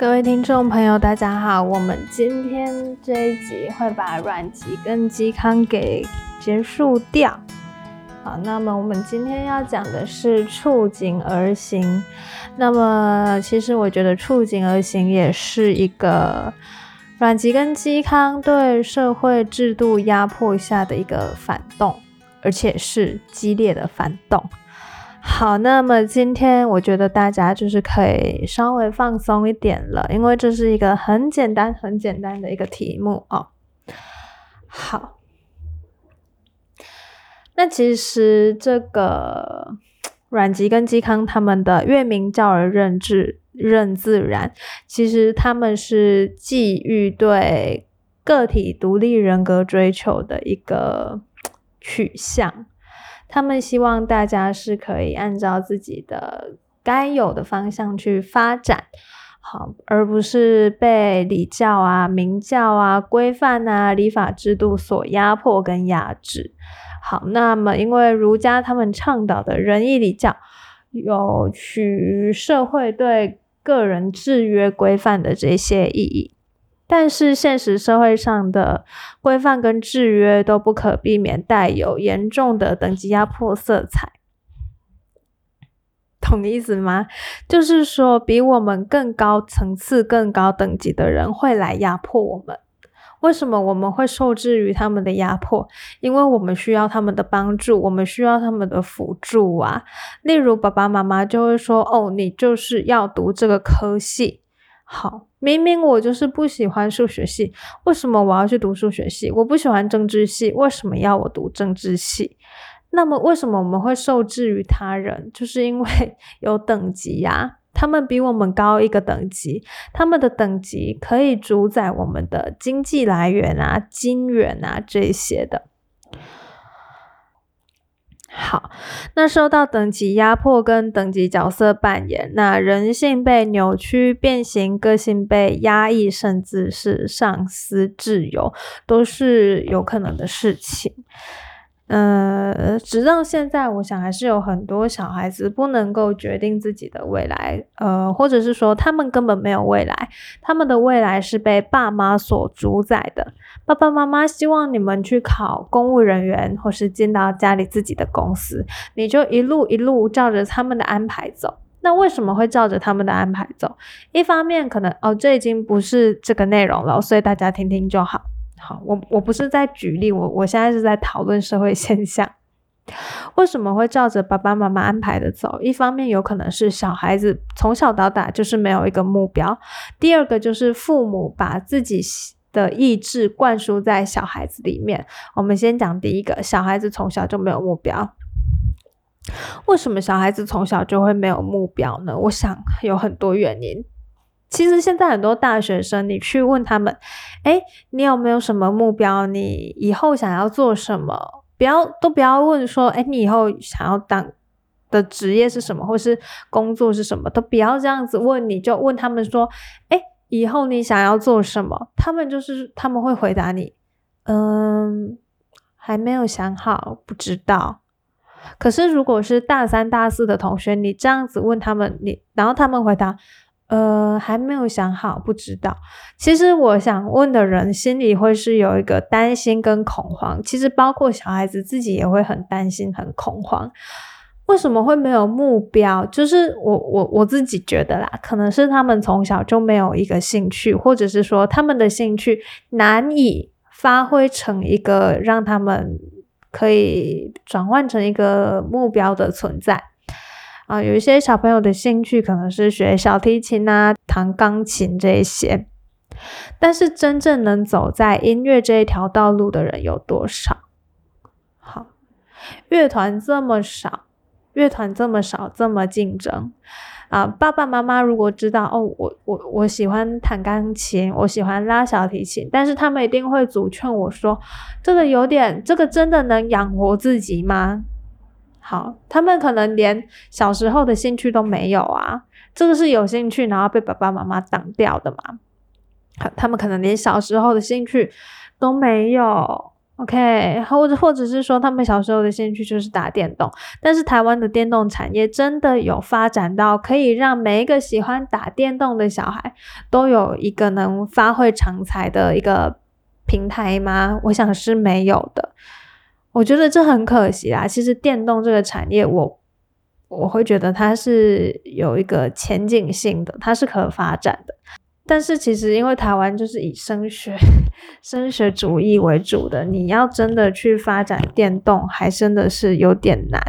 各位听众朋友，大家好。我们今天这一集会把阮籍跟嵇康给结束掉。好，那么我们今天要讲的是触景而行。那么，其实我觉得触景而行也是一个阮籍跟嵇康对社会制度压迫下的一个反动，而且是激烈的反动。好，那么今天我觉得大家就是可以稍微放松一点了，因为这是一个很简单、很简单的一个题目哦。好，那其实这个阮籍跟嵇康他们的“月明教而任志任自然”，其实他们是寄予对个体独立人格追求的一个取向。他们希望大家是可以按照自己的该有的方向去发展，好，而不是被礼教啊、名教啊、规范啊、礼法制度所压迫跟压制。好，那么因为儒家他们倡导的仁义礼教，有取于社会对个人制约规范的这些意义。但是现实社会上的规范跟制约都不可避免带有严重的等级压迫色彩，懂意思吗？就是说，比我们更高层次、更高等级的人会来压迫我们。为什么我们会受制于他们的压迫？因为我们需要他们的帮助，我们需要他们的辅助啊。例如，爸爸妈妈就会说：“哦，你就是要读这个科系。”好，明明我就是不喜欢数学系，为什么我要去读数学系？我不喜欢政治系，为什么要我读政治系？那么为什么我们会受制于他人？就是因为 有等级呀，他们比我们高一个等级，他们的等级可以主宰我们的经济来源啊、金源啊这些的。好，那受到等级压迫跟等级角色扮演，那人性被扭曲变形，个性被压抑，甚至是丧失自由，都是有可能的事情。呃，直到现在，我想还是有很多小孩子不能够决定自己的未来，呃，或者是说他们根本没有未来，他们的未来是被爸妈所主宰的。爸爸妈妈希望你们去考公务人员，或是进到家里自己的公司，你就一路一路照着他们的安排走。那为什么会照着他们的安排走？一方面可能哦，这已经不是这个内容了，所以大家听听就好。好，我我不是在举例，我我现在是在讨论社会现象，为什么会照着爸爸妈妈安排的走？一方面有可能是小孩子从小到大就是没有一个目标，第二个就是父母把自己的意志灌输在小孩子里面。我们先讲第一个，小孩子从小就没有目标，为什么小孩子从小就会没有目标呢？我想有很多原因。其实现在很多大学生，你去问他们，哎，你有没有什么目标？你以后想要做什么？不要都不要问说，哎，你以后想要当的职业是什么，或是工作是什么？都不要这样子问，你就问他们说，哎，以后你想要做什么？他们就是他们会回答你，嗯，还没有想好，不知道。可是如果是大三、大四的同学，你这样子问他们，你然后他们回答。呃，还没有想好，不知道。其实我想问的人心里会是有一个担心跟恐慌。其实包括小孩子自己也会很担心、很恐慌。为什么会没有目标？就是我我我自己觉得啦，可能是他们从小就没有一个兴趣，或者是说他们的兴趣难以发挥成一个让他们可以转换成一个目标的存在。啊，有一些小朋友的兴趣可能是学小提琴啊、弹钢琴这一些，但是真正能走在音乐这一条道路的人有多少？好，乐团这么少，乐团这么少，这么竞争啊！爸爸妈妈如果知道哦，我我我喜欢弹钢琴，我喜欢拉小提琴，但是他们一定会阻劝我说，这个有点，这个真的能养活自己吗？好，他们可能连小时候的兴趣都没有啊，这个是有兴趣，然后被爸爸妈妈挡掉的嘛。他们可能连小时候的兴趣都没有 OK，或者或者是说他们小时候的兴趣就是打电动，但是台湾的电动产业真的有发展到可以让每一个喜欢打电动的小孩都有一个能发挥长才的一个平台吗？我想是没有的。我觉得这很可惜啊。其实电动这个产业，我我会觉得它是有一个前景性的，它是可发展的。但是其实，因为台湾就是以升学、升学主义为主的，你要真的去发展电动，还真的是有点难。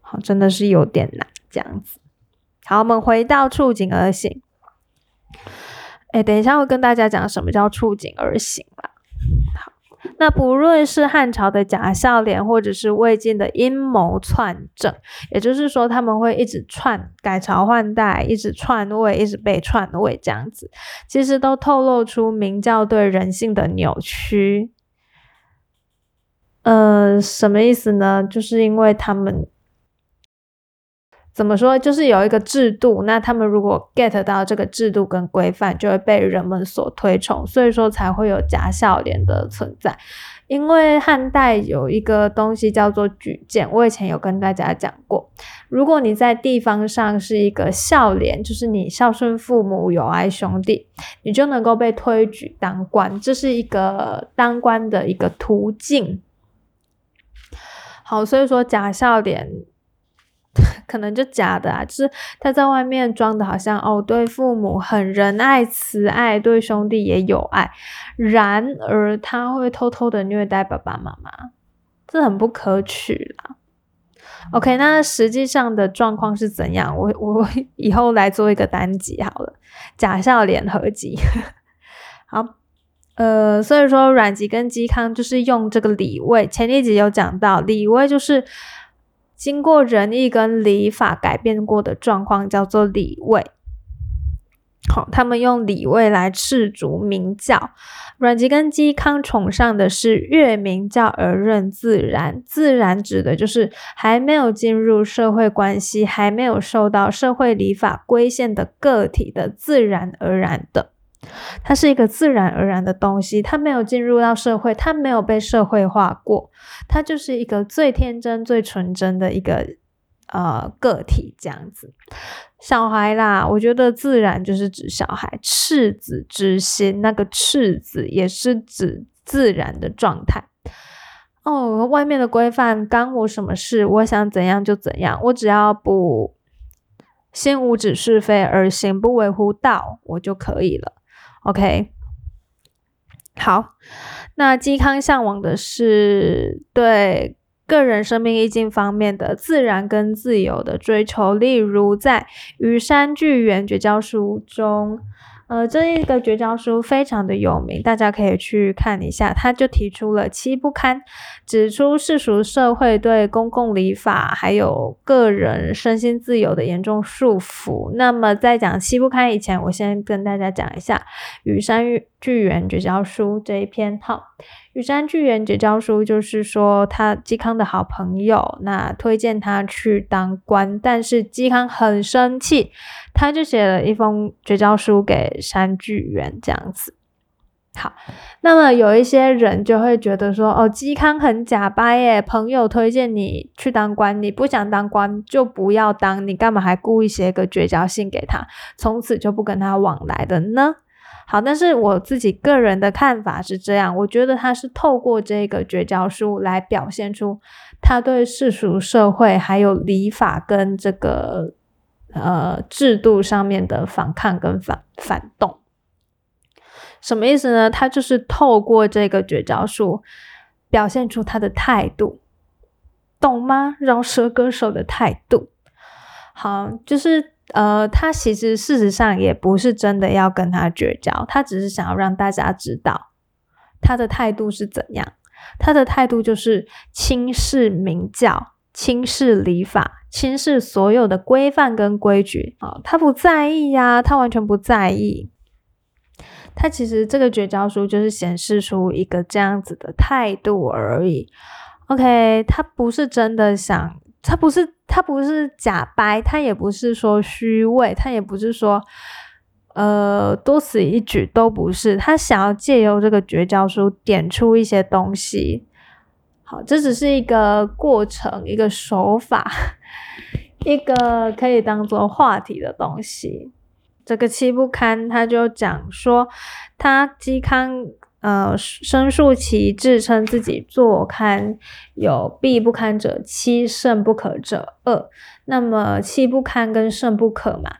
好，真的是有点难这样子。好，我们回到触景而行。哎，等一下会跟大家讲什么叫触景而行啦。好。那不论是汉朝的假笑脸，或者是魏晋的阴谋篡政，也就是说他们会一直篡改朝换代，一直篡位，一直被篡位这样子，其实都透露出明教对人性的扭曲。呃，什么意思呢？就是因为他们。怎么说？就是有一个制度，那他们如果 get 到这个制度跟规范，就会被人们所推崇，所以说才会有假笑脸的存在。因为汉代有一个东西叫做举荐，我以前有跟大家讲过，如果你在地方上是一个孝廉，就是你孝顺父母、友爱兄弟，你就能够被推举当官，这是一个当官的一个途径。好，所以说假笑脸。可能就假的啊，就是他在外面装的好像哦，对父母很仁爱慈爱，对兄弟也有爱，然而他会偷偷的虐待爸爸妈妈，这很不可取啦。OK，那实际上的状况是怎样？我我以后来做一个单集好了，假笑脸合集。好，呃，所以说阮籍跟嵇康就是用这个李卫，前一集有讲到李卫就是。经过仁义跟礼法改变过的状况叫做礼位。好，他们用礼位来斥逐明教。阮籍跟嵇康崇尚的是越明教而任自然，自然指的就是还没有进入社会关系，还没有受到社会礼法规限的个体的自然而然的。它是一个自然而然的东西，它没有进入到社会，它没有被社会化过，它就是一个最天真、最纯真的一个呃个体这样子。小孩啦，我觉得自然就是指小孩赤子之心，那个赤子也是指自然的状态。哦，外面的规范干我什么事？我想怎样就怎样，我只要不心无止是非而行不为乎道，我就可以了。OK，好，那嵇康向往的是对个人生命意境方面的自然跟自由的追求，例如在《虞山巨源绝交书》中。呃，这一个绝交书非常的有名，大家可以去看一下。他就提出了七不堪，指出世俗社会对公共礼法还有个人身心自由的严重束缚。那么在讲七不堪以前，我先跟大家讲一下《与山巨源绝交书》这一篇。好。与山巨源结交书就是说，他嵇康的好朋友，那推荐他去当官，但是嵇康很生气，他就写了一封绝交书给山巨源，这样子。好，那么有一些人就会觉得说，哦，嵇康很假掰耶，朋友推荐你去当官，你不想当官就不要当，你干嘛还故意写个绝交信给他，从此就不跟他往来的呢？好，但是我自己个人的看法是这样，我觉得他是透过这个绝交书来表现出他对世俗社会还有礼法跟这个呃制度上面的反抗跟反反动。什么意思呢？他就是透过这个绝交书表现出他的态度，懂吗？饶舌歌手的态度。好，就是。呃，他其实事实上也不是真的要跟他绝交，他只是想要让大家知道他的态度是怎样。他的态度就是轻视明教，轻视礼法，轻视所有的规范跟规矩啊，他不在意呀，他完全不在意。他其实这个绝交书就是显示出一个这样子的态度而已。OK，他不是真的想，他不是。他不是假掰，他也不是说虚伪，他也不是说呃，多此一举都不是。他想要借由这个绝交书点出一些东西。好，这只是一个过程，一个手法，一个可以当做话题的东西。这个七不堪，他就讲说，他嵇康呃申述其自称自己坐堪有必不堪者七，胜不可者二。那么七不堪跟胜不可嘛？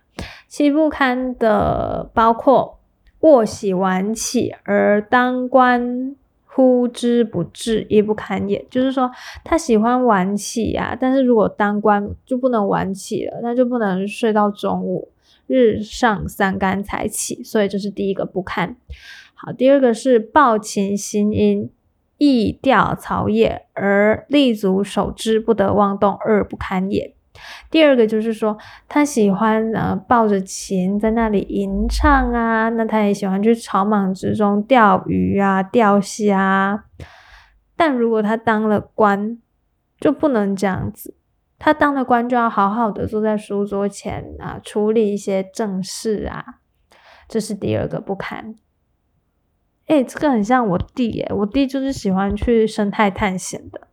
七不堪的包括卧喜晚起而当官。呼之不至，亦不堪也。就是说，他喜欢晚起呀，但是如果当官就不能晚起了，那就不能睡到中午，日上三竿才起。所以这是第一个不堪。好，第二个是抱琴心音，意调草野而立足守之，不得妄动，二不堪也。第二个就是说，他喜欢呃抱着琴在那里吟唱啊，那他也喜欢去草莽之中钓鱼啊、钓虾。但如果他当了官，就不能这样子。他当了官就要好好的坐在书桌前啊，处理一些正事啊。这是第二个不堪。哎，这个很像我弟耶，我弟就是喜欢去生态探险的。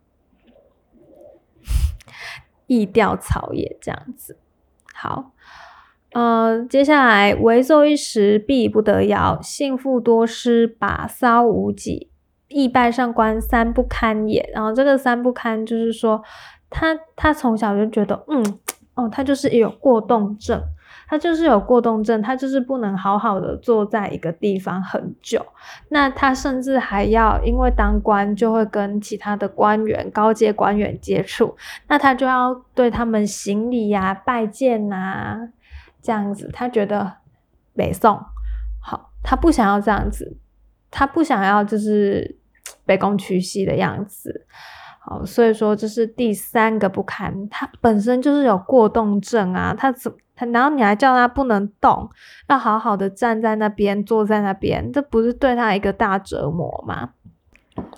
易调草也这样子，好，呃，接下来为奏一时，必不得谣；幸复多失，把骚无几，易拜上官，三不堪也。然后这个三不堪，就是说他他从小就觉得，嗯，哦，他就是有过动症。他就是有过动症，他就是不能好好的坐在一个地方很久。那他甚至还要因为当官就会跟其他的官员、高阶官员接触，那他就要对他们行礼呀、拜见呐，这样子。他觉得北宋好，他不想要这样子，他不想要就是卑躬屈膝的样子。好，所以说这是第三个不堪，他本身就是有过动症啊，他怎？然后你还叫他不能动，要好好的站在那边，坐在那边，这不是对他一个大折磨吗？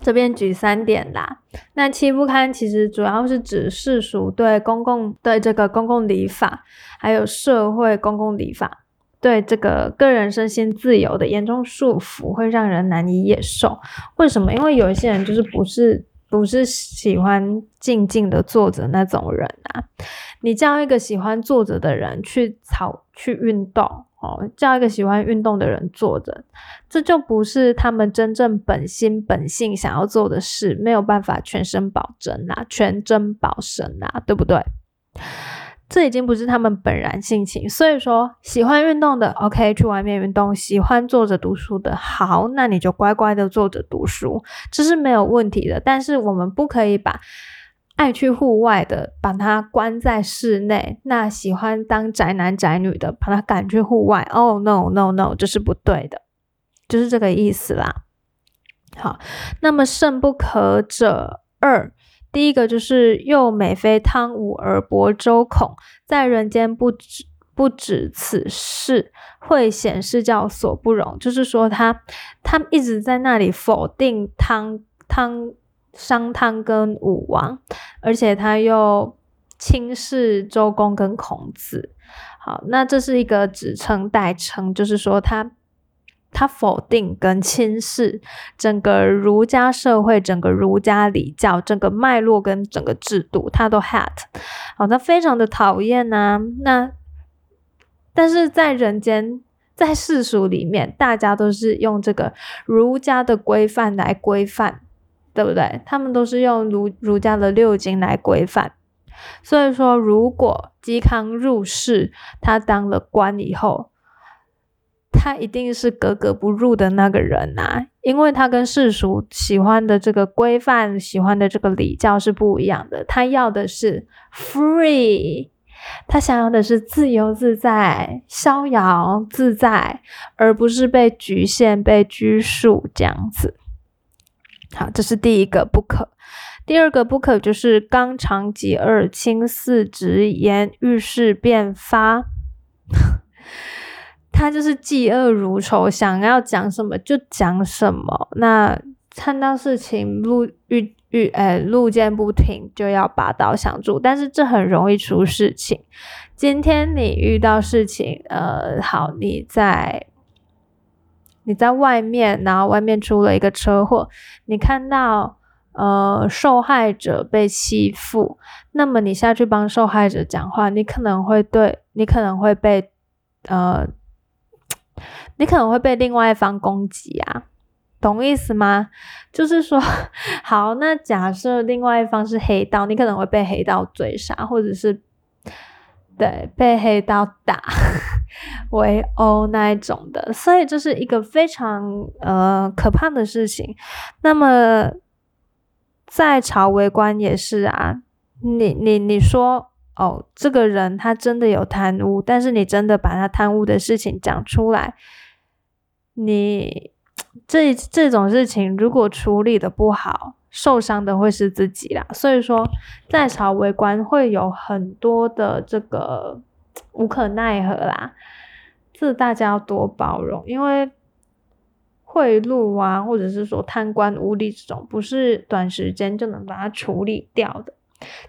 这边举三点啦。那七不堪其实主要是指世俗对公共对这个公共礼法，还有社会公共礼法对这个个人身心自由的严重束缚，会让人难以忍受。为什么？因为有一些人就是不是。不是喜欢静静的坐着那种人啊！你叫一个喜欢坐着的人去操去运动哦，叫一个喜欢运动的人坐着，这就不是他们真正本心本性想要做的事，没有办法全身保真啊，全真保身啊，对不对？这已经不是他们本然性情，所以说喜欢运动的，OK，去外面运动；喜欢坐着读书的，好，那你就乖乖的坐着读书，这是没有问题的。但是我们不可以把爱去户外的把他关在室内，那喜欢当宅男宅女的把他赶去户外。Oh no no no，这是不对的，就是这个意思啦。好，那么胜不可者二。第一个就是又美非汤武而薄周孔，在人间不止不止此事，会显示教所不容。就是说他他一直在那里否定汤汤商汤跟武王，而且他又轻视周公跟孔子。好，那这是一个指称代称，就是说他。他否定跟轻视整个儒家社会、整个儒家礼教、整个脉络跟整个制度，他都 hat，好，他非常的讨厌呐。那但是在人间，在世俗里面，大家都是用这个儒家的规范来规范，对不对？他们都是用儒儒家的六经来规范。所以说，如果嵇康入世，他当了官以后。他一定是格格不入的那个人呐，因为他跟世俗喜欢的这个规范、喜欢的这个礼教是不一样的。他要的是 free，他想要的是自由自在、逍遥自在，而不是被局限、被拘束这样子。好，这是第一个不可。第二个不可就是刚肠疾二轻四直言遇事便发。他就是嫉恶如仇，想要讲什么就讲什么。那看到事情路遇遇，呃，路见不平就要拔刀相助，但是这很容易出事情。今天你遇到事情，呃，好，你在你在外面，然后外面出了一个车祸，你看到呃受害者被欺负，那么你下去帮受害者讲话，你可能会对你可能会被呃，你可能会被另外一方攻击啊。懂意思吗？就是说，好，那假设另外一方是黑道，你可能会被黑道追杀，或者是对被黑道打 围殴那一种的，所以这是一个非常呃可怕的事情。那么在朝为官也是啊，你你你说哦，这个人他真的有贪污，但是你真的把他贪污的事情讲出来，你。这这种事情如果处理的不好，受伤的会是自己啦。所以说，在朝为官会有很多的这个 无可奈何啦，这大家要多包容。因为贿赂啊，或者是说贪官污吏这种，不是短时间就能把它处理掉的，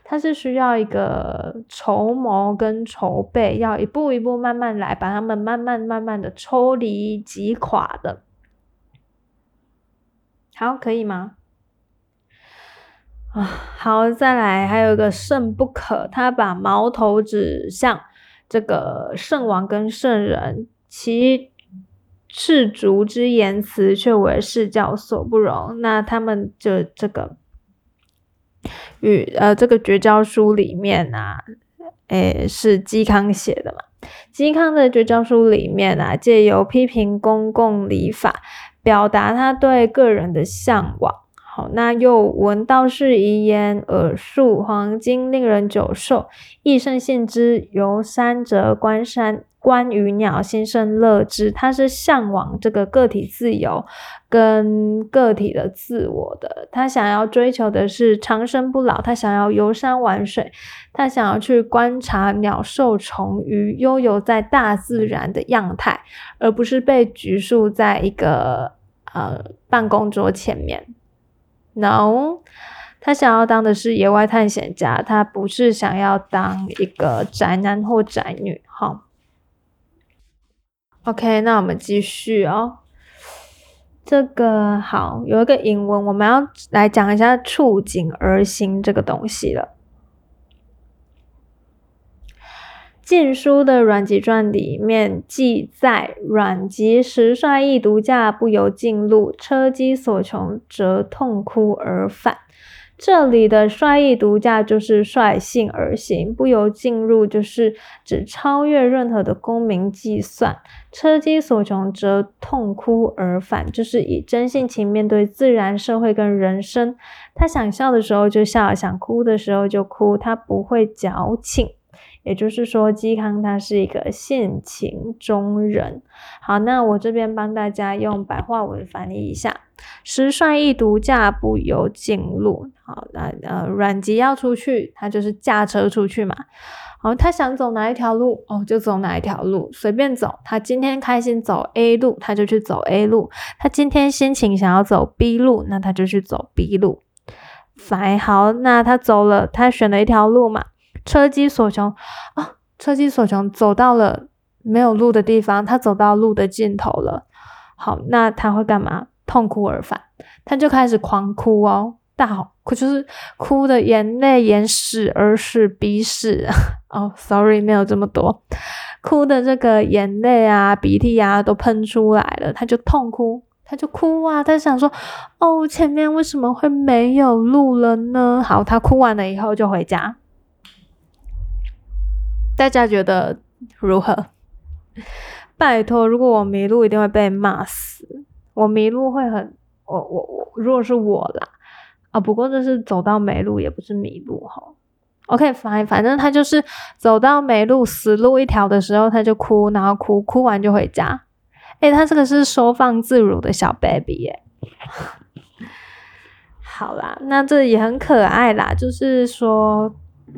它是需要一个筹谋跟筹备，要一步一步慢慢来，把他们慢慢慢慢的抽离击垮的。好，可以吗？啊，好，再来，还有一个圣不可，他把矛头指向这个圣王跟圣人，其赤足之言辞却为世教所不容。那他们就这个与呃这个绝交书里面啊，诶是嵇康写的嘛？嵇康的绝交书里面啊，借由批评公共礼法。表达他对个人的向往。好，那又闻道士遗言，耳述黄金令人久寿，益生信之。游山则观山，关于鸟，心生乐之。他是向往这个个体自由跟个体的自我的。他想要追求的是长生不老。他想要游山玩水，他想要去观察鸟兽虫鱼，悠游在大自然的样态，而不是被拘束在一个。呃，办公桌前面，no，他想要当的是野外探险家，他不是想要当一个宅男或宅女。好，OK，那我们继续哦。这个好，有一个英文，我们要来讲一下触景而行这个东西了。《晋书》的阮籍传里面记载，阮籍时率意独驾，不由径路，车机所穷，则痛哭而返。这里的率意独驾就是率性而行，不由进入就是指超越任何的功名计算。车机所穷则痛哭而返，就是以真性情面对自然、社会跟人生。他想笑的时候就笑，想哭的时候就哭，他不会矫情。也就是说，嵇康他是一个性情中人。好，那我这边帮大家用白话文翻译一下：师率意独驾，不由径路。好，那呃，阮籍要出去，他就是驾车出去嘛。好，他想走哪一条路，哦，就走哪一条路，随便走。他今天开心走 A 路，他就去走 A 路。他今天心情想要走 B 路，那他就去走 B 路。反好，那他走了，他选了一条路嘛。车机所穷啊，车机所穷，走到了没有路的地方，他走到路的尽头了。好，那他会干嘛？痛哭而返，他就开始狂哭哦，大哭就是哭的眼泪眼屎耳屎鼻屎 哦，sorry 没有这么多，哭的这个眼泪啊鼻涕啊都喷出来了，他就痛哭，他就哭啊，他想说哦，前面为什么会没有路了呢？好，他哭完了以后就回家。大家觉得如何？拜托，如果我迷路，一定会被骂死。我迷路会很……我我我，如果是我啦，啊，不过这是走到没路，也不是迷路哈。OK，反反正他就是走到没路、死路一条的时候，他就哭，然后哭哭完就回家。诶，他这个是收放自如的小 baby 耶。好啦，那这也很可爱啦，就是说。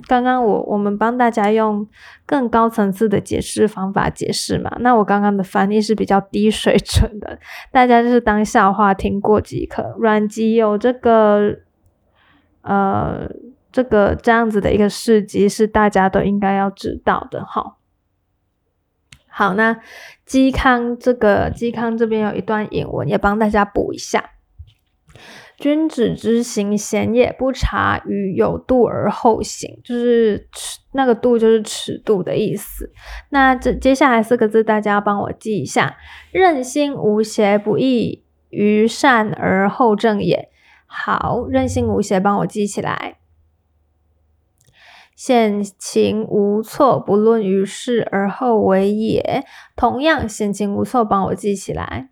刚刚我我们帮大家用更高层次的解释方法解释嘛，那我刚刚的翻译是比较低水准的，大家就是当笑话听过即可。阮籍有这个呃这个这样子的一个事迹是大家都应该要知道的哈。好，那嵇康这个嵇康这边有一段引文，也帮大家补一下。君子之行贤也，不察于有度而后行，就是尺那个度就是尺度的意思。那这接下来四个字，大家帮我记一下：任心无邪，不异于善而后正也。好，任性无邪，帮我记起来。险情无措，不论于事而后为也。同样，险情无措，帮我记起来。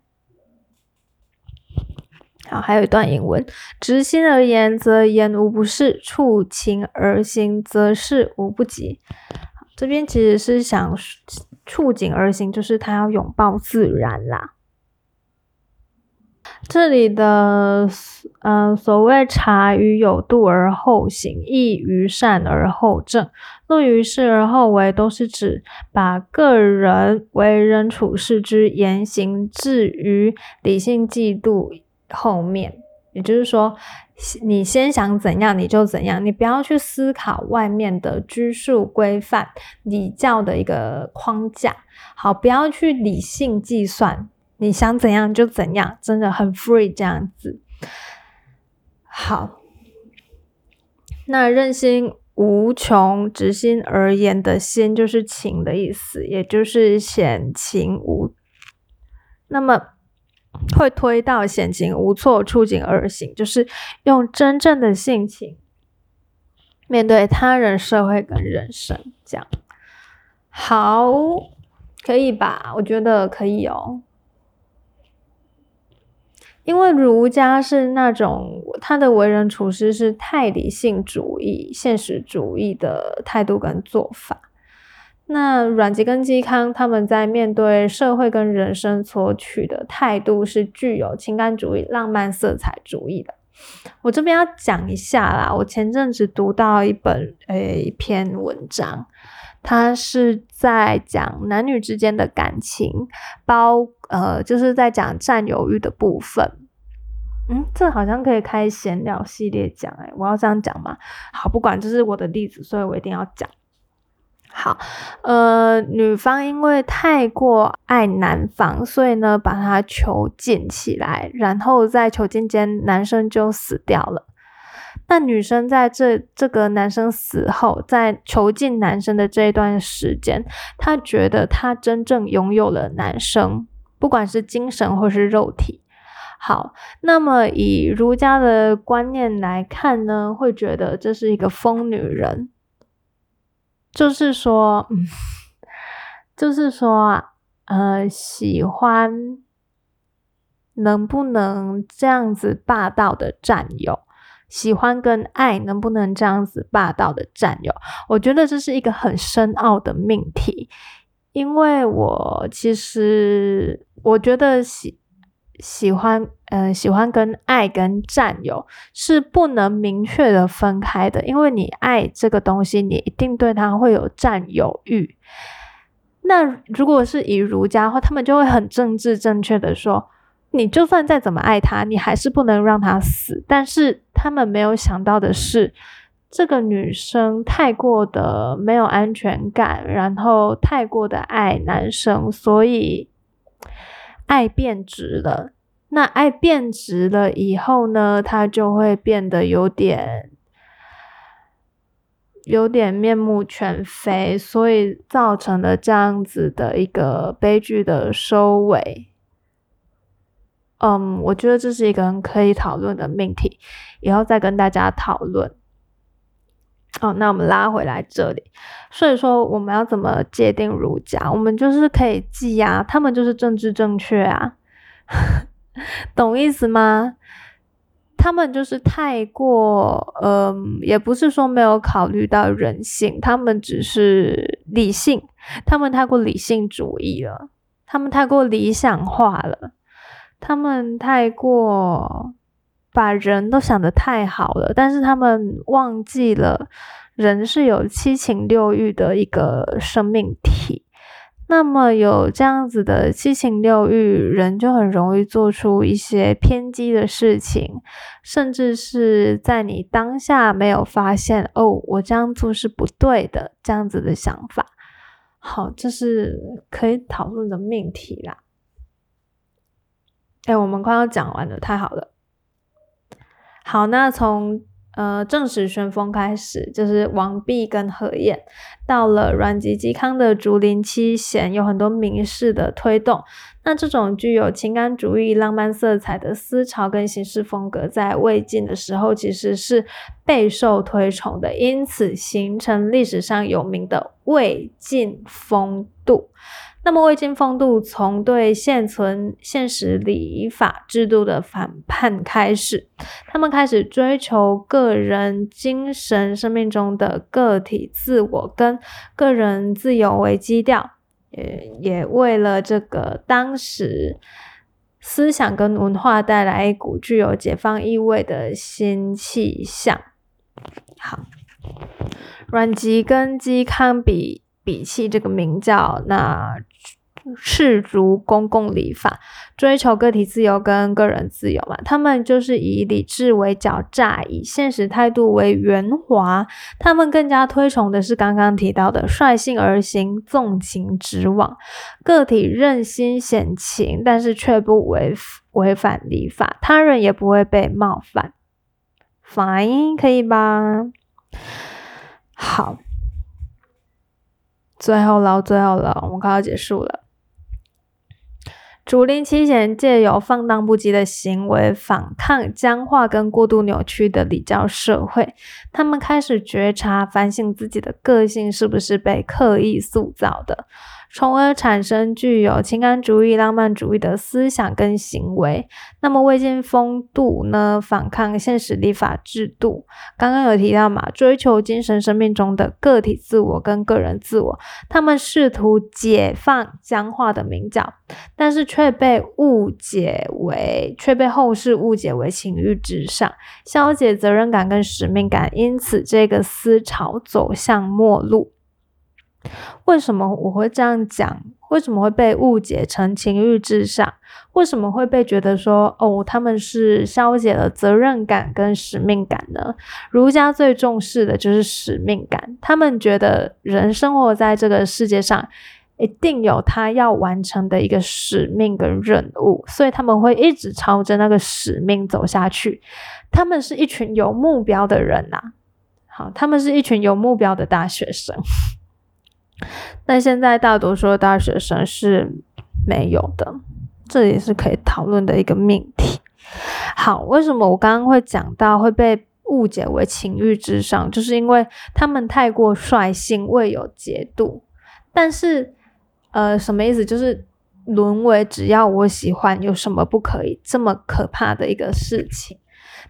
好，还有一段引文：执心而言，则言无不是；触情而行，则事无不及。这边其实是想触景而行，就是他要拥抱自然啦。这里的，嗯，所谓察于有度而后行，易于善而后正，论于事而后为，都是指把个人为人处事之言行置于理性制度后面。也就是说，你先想怎样你就怎样，你不要去思考外面的拘束规范、礼教的一个框架。好，不要去理性计算。你想怎样就怎样，真的很 free 这样子。好，那任心无穷，直心而言的心就是情的意思，也就是显情无，那么会推到险情无措，触景而行，就是用真正的性情面对他人、社会跟人生，这样好，可以吧？我觉得可以哦。因为儒家是那种他的为人处事是太理性主义、现实主义的态度跟做法。那阮籍跟嵇康他们在面对社会跟人生所取的态度是具有情感主义、浪漫色彩主义的。我这边要讲一下啦，我前阵子读到一本诶一篇文章，它是在讲男女之间的感情，包。呃，就是在讲占有欲的部分。嗯，这好像可以开闲聊系列讲，哎，我要这样讲吗？好，不管这是我的例子，所以我一定要讲。好，呃，女方因为太过爱男方，所以呢，把他囚禁起来，然后在囚禁间，男生就死掉了。那女生在这这个男生死后，在囚禁男生的这一段时间，她觉得她真正拥有了男生。不管是精神或是肉体，好，那么以儒家的观念来看呢，会觉得这是一个疯女人，就是说，就是说，呃，喜欢能不能这样子霸道的占有，喜欢跟爱能不能这样子霸道的占有，我觉得这是一个很深奥的命题。因为我其实我觉得喜喜欢，嗯，喜欢跟爱跟占有是不能明确的分开的。因为你爱这个东西，你一定对它会有占有欲。那如果是以儒家的话，他们就会很政治正确的说，你就算再怎么爱他，你还是不能让他死。但是他们没有想到的是。这个女生太过的没有安全感，然后太过的爱男生，所以爱变质了。那爱变质了以后呢，他就会变得有点有点面目全非，所以造成了这样子的一个悲剧的收尾。嗯，我觉得这是一个很可以讨论的命题，以后再跟大家讨论。哦，那我们拉回来这里，所以说我们要怎么界定儒家？我们就是可以记啊，他们就是政治正确啊，懂意思吗？他们就是太过，嗯，也不是说没有考虑到人性，他们只是理性，他们太过理性主义了，他们太过理想化了，他们太过。把人都想得太好了，但是他们忘记了人是有七情六欲的一个生命体。那么有这样子的七情六欲，人就很容易做出一些偏激的事情，甚至是在你当下没有发现哦，我这样做是不对的这样子的想法。好，这是可以讨论的命题啦。哎，我们快要讲完了，太好了。好，那从。呃，正史旋风开始就是王弼跟何晏，到了阮籍嵇康的竹林七贤，有很多名士的推动。那这种具有情感主义、浪漫色彩的思潮跟行事风格，在魏晋的时候其实是备受推崇的，因此形成历史上有名的魏晋风度。那么，魏晋风度从对现存现实礼法制度的反叛开始，他们开始追求个人精神生命中的个体自我跟个人自由为基调，也也为了这个当时思想跟文化带来一股具有解放意味的新气象。好，阮籍跟嵇康比。比起这个名叫，那赤足公共礼法，追求个体自由跟个人自由嘛。他们就是以理智为狡诈，以现实态度为圆滑。他们更加推崇的是刚刚提到的率性而行，纵情直往，个体任心险情，但是却不违违反礼法，他人也不会被冒犯。Fine，可以吧？好。最后了，最后了，我们快要结束了。竹林七贤借由放荡不羁的行为反抗僵化跟过度扭曲的礼教社会，他们开始觉察、反省自己的个性是不是被刻意塑造的。从而产生具有情感主义、浪漫主义的思想跟行为。那么魏晋风度呢？反抗现实立法制度。刚刚有提到嘛，追求精神生命中的个体自我跟个人自我。他们试图解放僵化的名教，但是却被误解为，却被后世误解为情欲至上，消解责任感跟使命感。因此，这个思潮走向末路。为什么我会这样讲？为什么会被误解成情欲至上？为什么会被觉得说哦，他们是消解了责任感跟使命感呢？儒家最重视的就是使命感，他们觉得人生活在这个世界上，一定有他要完成的一个使命跟任务，所以他们会一直朝着那个使命走下去。他们是一群有目标的人呐，好，他们是一群有目标的大学生。但现在大多数大学生是没有的，这也是可以讨论的一个命题。好，为什么我刚刚会讲到会被误解为情欲至上，就是因为他们太过率性，未有节度。但是，呃，什么意思？就是沦为只要我喜欢，有什么不可以？这么可怕的一个事情。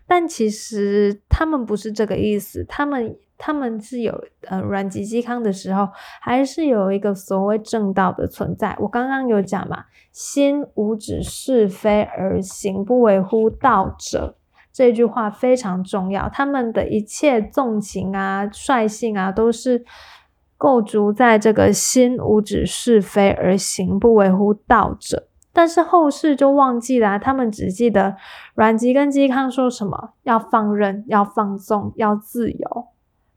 但其实他们不是这个意思，他们。他们是有呃阮籍嵇康的时候，还是有一个所谓正道的存在。我刚刚有讲嘛，心无指是非而行不为乎道者，这句话非常重要。他们的一切纵情啊、率性啊，都是构筑在这个心无指是非而行不为乎道者。但是后世就忘记了，他们只记得阮籍跟嵇康说什么：要放任，要放纵，要自由。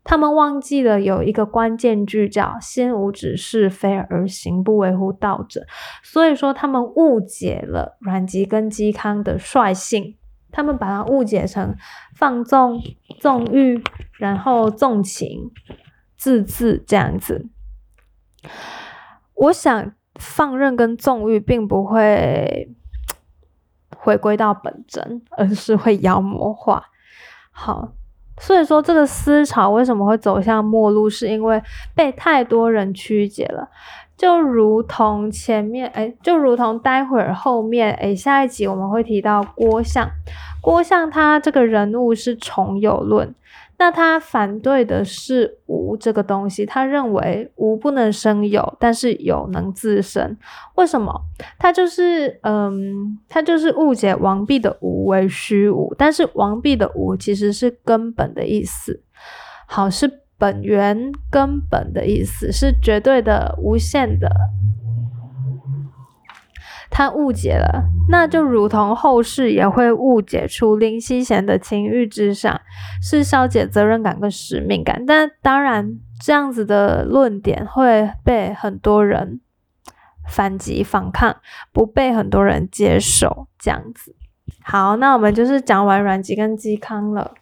他们忘记了有一个关键句叫“心无指是非而行不为乎道者”，所以说他们误解了阮籍跟嵇康的率性，他们把它误解成放纵、纵欲，然后纵情、自治这样子。我想放任跟纵欲并不会回归到本真，而是会妖魔化。好。所以说，这个思潮为什么会走向末路，是因为被太多人曲解了。就如同前面，哎，就如同待会儿后面，哎，下一集我们会提到郭象。郭象他这个人物是重有论。那他反对的是无这个东西，他认为无不能生有，但是有能自生。为什么？他就是嗯，他就是误解王弼的无为虚无，但是王弼的无其实是根本的意思，好是本源根本的意思，是绝对的无限的他误解了，那就如同后世也会误解出林夕贤的情欲至上是消解责任感跟使命感。但当然，这样子的论点会被很多人反击反抗，不被很多人接受。这样子，好，那我们就是讲完阮籍跟嵇康了。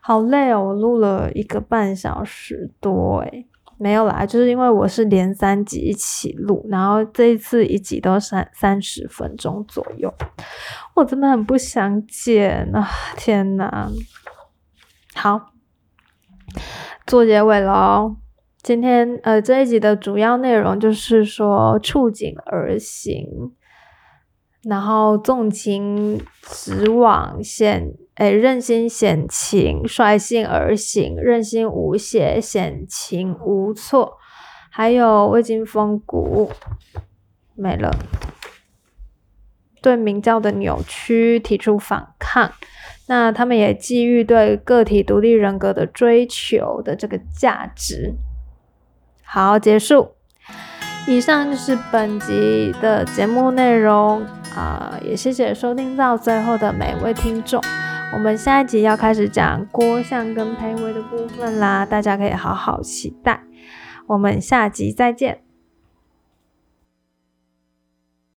好累哦，我录了一个半小时多诶没有啦，就是因为我是连三集一起录，然后这一次一集都三三十分钟左右，我真的很不想剪啊！天哪，好，做结尾喽。今天呃这一集的主要内容就是说触景而行。然后纵情直往险，哎，任心险情，率性而行，任心无邪，险情无措。还有未经风骨，没了。对明教的扭曲提出反抗，那他们也基于对个体独立人格的追求的这个价值。好，结束。以上就是本集的节目内容。啊，也谢谢收听到最后的每位听众。我们下一集要开始讲郭相跟裴伟的部分啦，大家可以好好期待。我们下集再见。